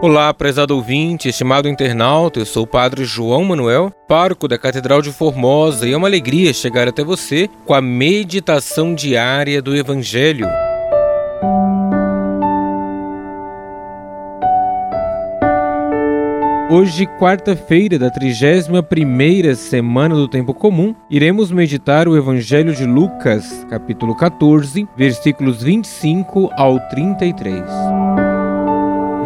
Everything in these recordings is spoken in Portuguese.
Olá, prezado ouvinte, estimado internauta, eu sou o Padre João Manuel, pároco da Catedral de Formosa, e é uma alegria chegar até você com a meditação diária do Evangelho. Hoje, quarta-feira da 31ª semana do tempo comum, iremos meditar o Evangelho de Lucas, capítulo 14, versículos 25 ao 33.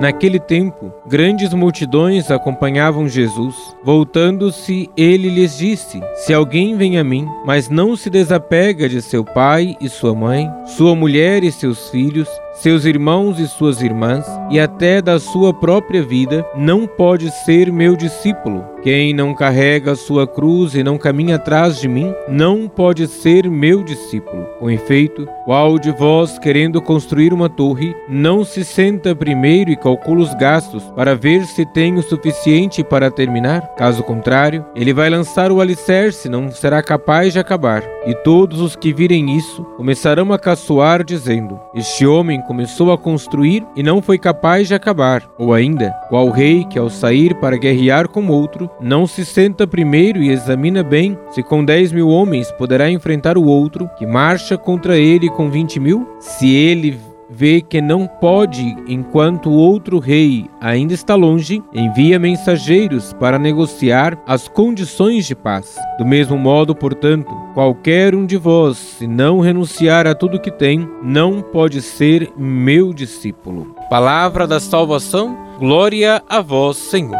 Naquele tempo, grandes multidões acompanhavam Jesus. Voltando-se, ele lhes disse: Se alguém vem a mim, mas não se desapega de seu pai e sua mãe, sua mulher e seus filhos, seus irmãos e suas irmãs, e até da sua própria vida, não pode ser meu discípulo. Quem não carrega a sua cruz e não caminha atrás de mim, não pode ser meu discípulo. Com efeito, qual de vós, querendo construir uma torre, não se senta primeiro e calcula os gastos para ver se tem o suficiente para terminar? Caso contrário, ele vai lançar o alicerce, não será capaz de acabar. E todos os que virem isso começarão a caçoar, dizendo: Este homem começou a construir e não foi capaz de acabar. Ou ainda, qual rei que ao sair para guerrear com outro, não se senta primeiro e examina bem se com dez mil homens poderá enfrentar o outro que marcha contra ele com vinte mil? Se ele vê que não pode enquanto o outro rei ainda está longe, envia mensageiros para negociar as condições de paz. Do mesmo modo, portanto, qualquer um de vós, se não renunciar a tudo que tem, não pode ser meu discípulo. Palavra da salvação, glória a vós, Senhor.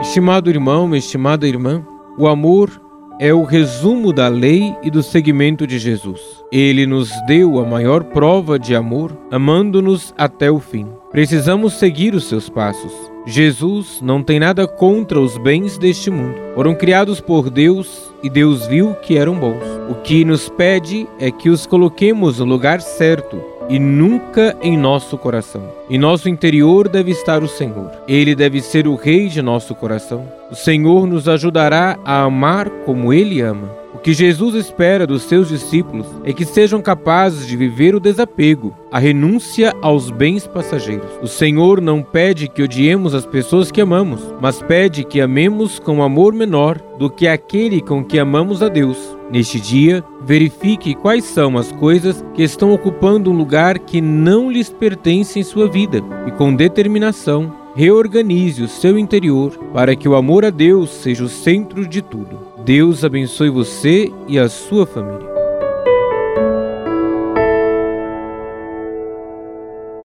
Estimado irmão, estimada irmã, o amor é o resumo da lei e do seguimento de Jesus. Ele nos deu a maior prova de amor, amando-nos até o fim. Precisamos seguir os seus passos. Jesus não tem nada contra os bens deste mundo. Foram criados por Deus e Deus viu que eram bons. O que nos pede é que os coloquemos no lugar certo e nunca em nosso coração. Em nosso interior deve estar o Senhor. Ele deve ser o Rei de nosso coração. O Senhor nos ajudará a amar como Ele ama. O que Jesus espera dos seus discípulos é que sejam capazes de viver o desapego, a renúncia aos bens passageiros. O Senhor não pede que odiemos as pessoas que amamos, mas pede que amemos com amor menor do que aquele com que amamos a Deus. Neste dia, verifique quais são as coisas que estão ocupando um lugar que não lhes pertence em sua vida e, com determinação, reorganize o seu interior para que o amor a Deus seja o centro de tudo. Deus abençoe você e a sua família.